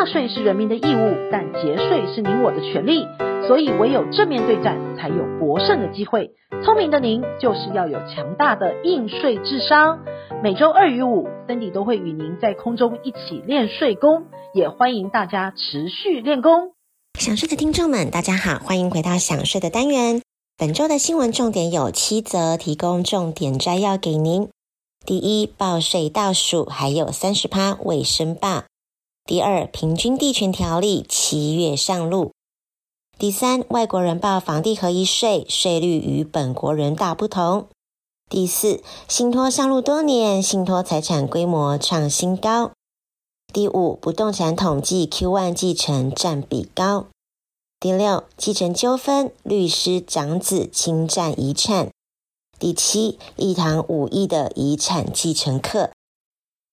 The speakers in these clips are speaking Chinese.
纳税是人民的义务，但节税是您我的权利。所以唯有正面对战，才有博胜的机会。聪明的您，就是要有强大的应税智商。每周二与五，Cindy 都会与您在空中一起练税功，也欢迎大家持续练功。想税的听众们，大家好，欢迎回到想税的单元。本周的新闻重点有七则，提供重点摘要给您。第一，报税倒数还有三十趴未申报。第二，平均地权条例七月上路。第三，外国人报房地合一税税率与本国人大不同。第四，信托上路多年，信托财产规模创新高。第五，不动产统计 Q1 继承占比高。第六，继承纠纷，律师长子侵占遗产。第七，一堂五亿的遗产继承课。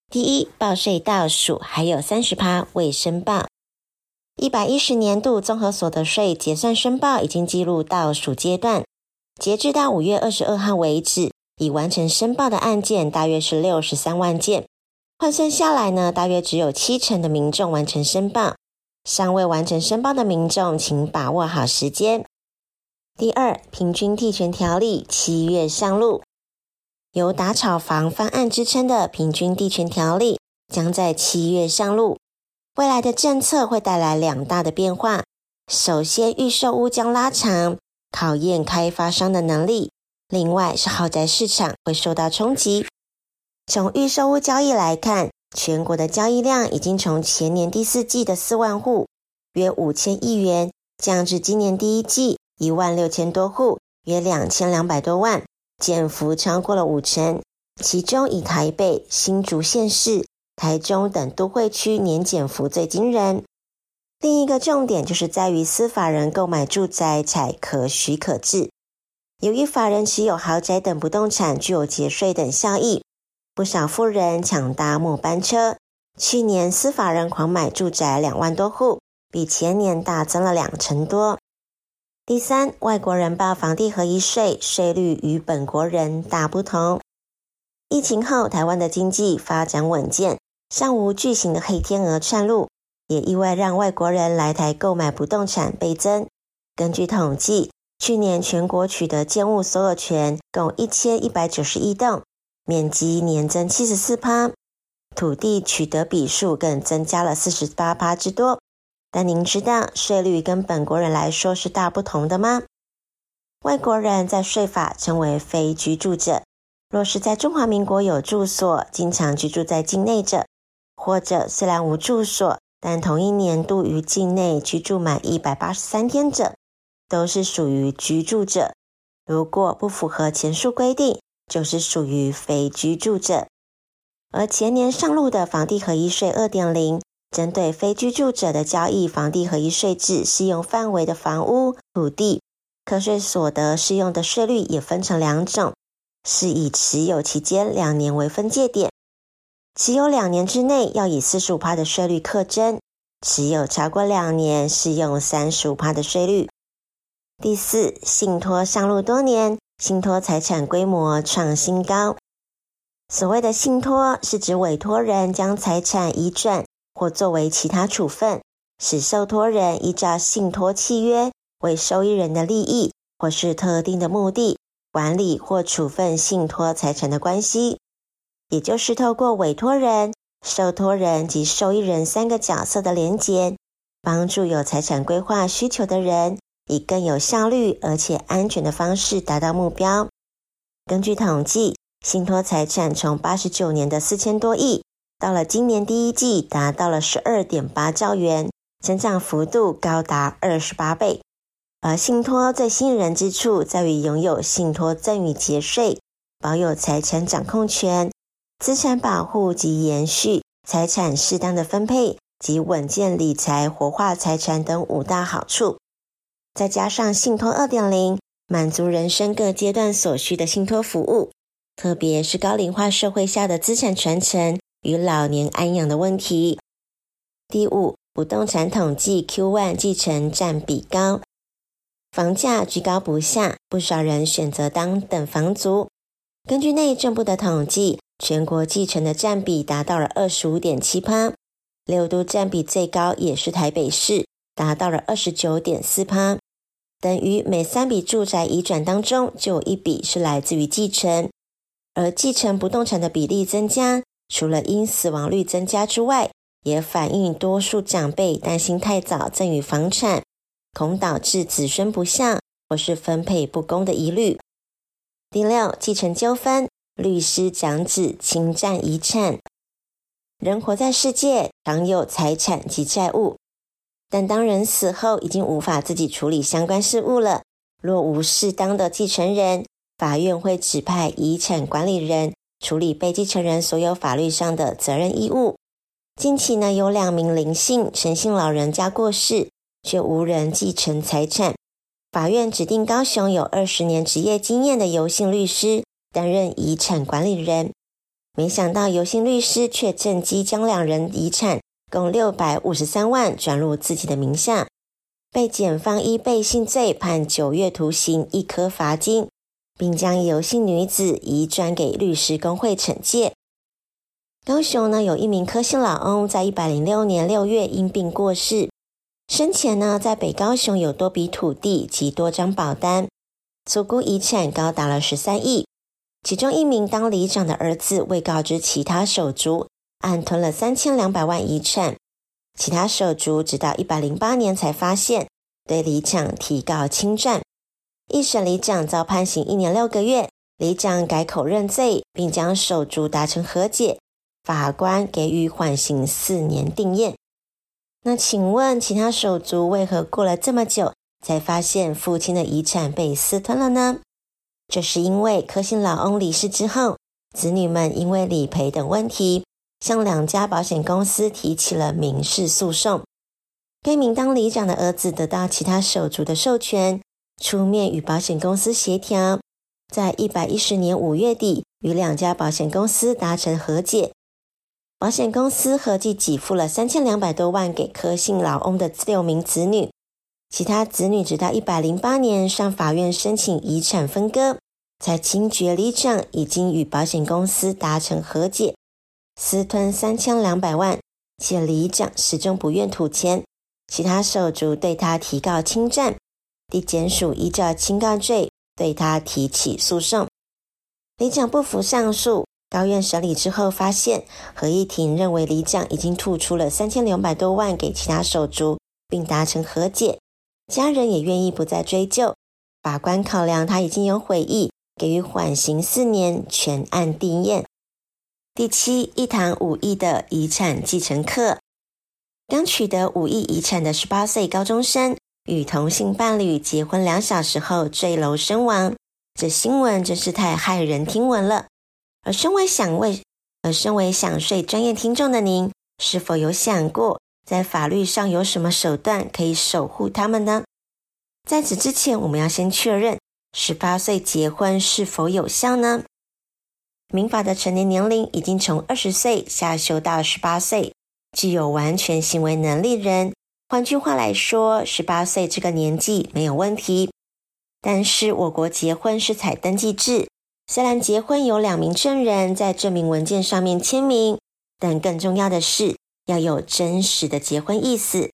第一，报税倒数，还有三十趴未申报。一百一十年度综合所得税结算申报已经进入倒数阶段，截至到五月二十二号为止，已完成申报的案件大约是六十三万件，换算下来呢，大约只有七成的民众完成申报。尚未完成申报的民众，请把握好时间。第二，平均地权条例七月上路，由打炒房方案支撑的平均地权条例将在七月上路。未来的政策会带来两大的变化。首先，预售屋将拉长，考验开发商的能力；另外是豪宅市场会受到冲击。从预售屋交易来看，全国的交易量已经从前年第四季的四万户，约五千亿元，降至今年第一季一万六千多户，约两千两百多万，减幅超过了五成。其中以台北、新竹县市。台中等都会区年减幅最惊人。另一个重点就是在于司法人购买住宅采可许可制。由于法人持有豪宅等不动产具有节税等效益，不少富人抢搭末班车。去年司法人狂买住宅两万多户，比前年大增了两成多。第三，外国人报房地合一税税率与本国人大不同。疫情后，台湾的经济发展稳健。尚无巨型的黑天鹅窜入，也意外让外国人来台购买不动产倍增。根据统计，去年全国取得建物所有权共一千一百九十一栋，面积年增七十四趴，土地取得笔数更增加了四十八趴之多。但您知道税率跟本国人来说是大不同的吗？外国人在税法称为非居住者，若是在中华民国有住所，经常居住在境内者。或者虽然无住所，但同一年度于境内居住满一百八十三天者，都是属于居住者。如果不符合前述规定，就是属于非居住者。而前年上路的房地合一税二点零，针对非居住者的交易房地合一税制适用范围的房屋、土地，课税所得适用的税率也分成两种，是以持有期间两年为分界点。持有两年之内要以四十五趴的税率课征，持有超过两年适用三十五趴的税率。第四，信托上路多年，信托财产规模创新高。所谓的信托，是指委托人将财产移转或作为其他处分，使受托人依照信托契约为受益人的利益或是特定的目的管理或处分信托财产的关系。也就是透过委托人、受托人及受益人三个角色的连结，帮助有财产规划需求的人，以更有效率而且安全的方式达到目标。根据统计，信托财产从八十九年的四千多亿，到了今年第一季达到了十二点八兆元，增长幅度高达二十八倍。而信托最吸引人之处，在于拥有信托赠与节税，保有财产掌控权。资产保护及延续、财产适当的分配及稳健理财、活化财产等五大好处，再加上信托二点零，满足人生各阶段所需的信托服务，特别是高龄化社会下的资产传承与老年安养的问题。第五，不动产统计 Q1 继承占比高，房价居高不下，不少人选择当等房族。根据内政部的统计，全国继承的占比达到了二十五点七趴，六都占比最高也是台北市，达到了二十九点四趴。等于每三笔住宅移转当中，就有一笔是来自于继承，而继承不动产的比例增加，除了因死亡率增加之外，也反映多数长辈担心太早赠与房产，恐导致子孙不孝或是分配不公的疑虑。第六，继承纠纷，律师长子侵占遗产。人活在世界，常有财产及债务。但当人死后，已经无法自己处理相关事务了。若无适当的继承人，法院会指派遗产管理人处理被继承人所有法律上的责任义务。近期呢，有两名林姓陈姓老人家过世，却无人继承财产。法院指定高雄有二十年职业经验的游姓律师担任遗产管理人，没想到游姓律师却趁机将两人遗产。共六百五十三万转入自己的名下，被检方依背信罪判九月徒刑，一颗罚金，并将游姓女子移转给律师公会惩戒。高雄呢，有一名柯姓老翁，在一百零六年六月因病过世，生前呢，在北高雄有多笔土地及多张保单，所估遗产高达了十三亿。其中一名当里长的儿子未告知其他手足。暗吞了三千两百万遗产，其他手足直到一百零八年才发现，对里长提告侵占。一审里长遭判刑一年六个月，里长改口认罪，并将手足达成和解，法官给予缓刑四年定谳。那请问其他手足为何过了这么久才发现父亲的遗产被私吞了呢？这是因为柯姓老翁离世之后，子女们因为理赔等问题。向两家保险公司提起了民事诉讼。该名当里长的儿子得到其他手足的授权，出面与保险公司协调，在一百一十年五月底与两家保险公司达成和解。保险公司合计给付了三千两百多万给柯姓老翁的六名子女，其他子女直到一百零八年上法院申请遗产分割，才惊觉里长已经与保险公司达成和解。私吞三千两百万，且里长始终不愿吐钱，其他手足对他提告侵占，地检署依照侵告罪对他提起诉讼。李长不服上诉，高院审理之后发现，合议庭认为李长已经吐出了三千两百多万给其他手足，并达成和解，家人也愿意不再追究。法官考量他已经有悔意，给予缓刑四年，全案定谳。第七，一堂五亿的遗产继承课。刚取得五亿遗产的十八岁高中生与同性伴侣结婚两小时后坠楼身亡，这新闻真是太骇人听闻了。而身为想为，而身为想税专业听众的您，是否有想过，在法律上有什么手段可以守护他们呢？在此之前，我们要先确认十八岁结婚是否有效呢？民法的成年年龄已经从二十岁下修到十八岁，具有完全行为能力人。换句话来说，十八岁这个年纪没有问题。但是我国结婚是采登记制，虽然结婚有两名证人在证明文件上面签名，但更重要的是要有真实的结婚意思。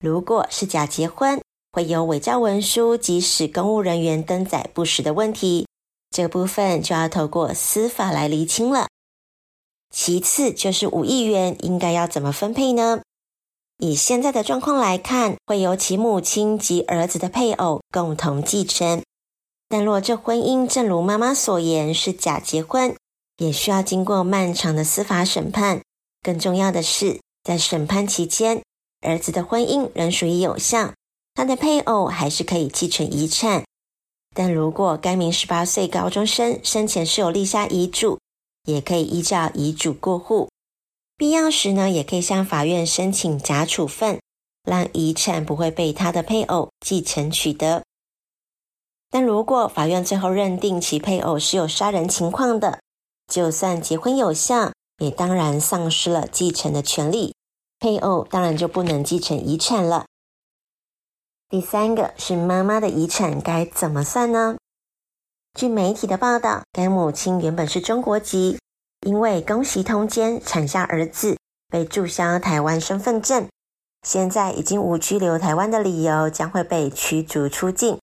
如果是假结婚，会有伪造文书及使公务人员登载不实的问题。这部分就要透过司法来厘清了。其次就是五亿元应该要怎么分配呢？以现在的状况来看，会由其母亲及儿子的配偶共同继承。但若这婚姻正如妈妈所言是假结婚，也需要经过漫长的司法审判。更重要的是，在审判期间，儿子的婚姻仍属于有效，他的配偶还是可以继承遗产。但如果该名十八岁高中生生前是有立下遗嘱，也可以依照遗嘱过户。必要时呢，也可以向法院申请假处分，让遗产不会被他的配偶继承取得。但如果法院最后认定其配偶是有杀人情况的，就算结婚有效，也当然丧失了继承的权利。配偶当然就不能继承遗产了。第三个是妈妈的遗产该怎么算呢？据媒体的报道，该母亲原本是中国籍，因为公媳通奸产下儿子，被注销台湾身份证，现在已经无居留台湾的理由，将会被驱逐出境。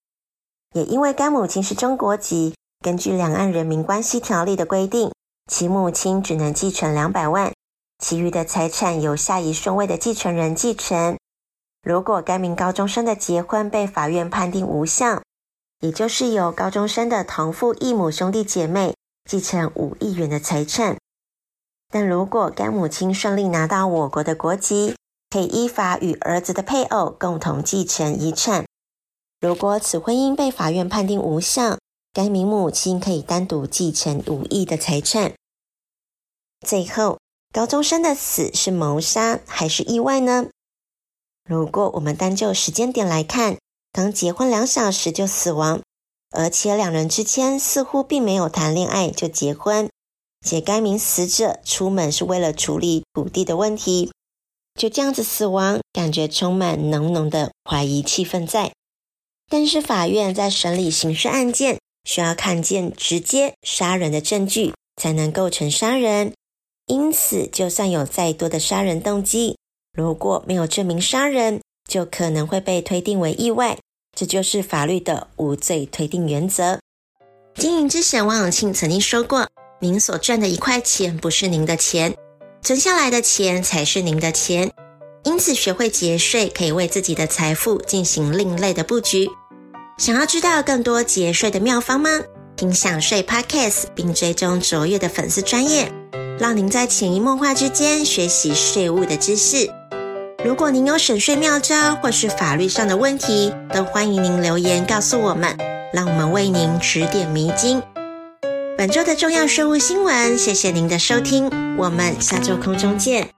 也因为该母亲是中国籍，根据《两岸人民关系条例》的规定，其母亲只能继承两百万，其余的财产由下一顺位的继承人继承。如果该名高中生的结婚被法院判定无效，也就是由高中生的同父异母兄弟姐妹继承五亿元的财产。但如果该母亲顺利拿到我国的国籍，可以依法与儿子的配偶共同继承遗产。如果此婚姻被法院判定无效，该名母亲可以单独继承五亿的财产。最后，高中生的死是谋杀还是意外呢？如果我们单就时间点来看，刚结婚两小时就死亡，而且两人之间似乎并没有谈恋爱就结婚，且该名死者出门是为了处理土地的问题，就这样子死亡，感觉充满浓浓的怀疑气氛在。但是法院在审理刑事案件，需要看见直接杀人的证据，才能构成杀人。因此，就算有再多的杀人动机，如果没有证明杀人，就可能会被推定为意外。这就是法律的无罪推定原则。经营之神王永庆曾经说过：“您所赚的一块钱不是您的钱，存下来的钱才是您的钱。”因此，学会节税可以为自己的财富进行另类的布局。想要知道更多节税的妙方吗？听享税 Podcast，并追踪卓越的粉丝专业，让您在潜移默化之间学习税务的知识。如果您有省税妙招或是法律上的问题，都欢迎您留言告诉我们，让我们为您指点迷津。本周的重要税务新闻，谢谢您的收听，我们下周空中见。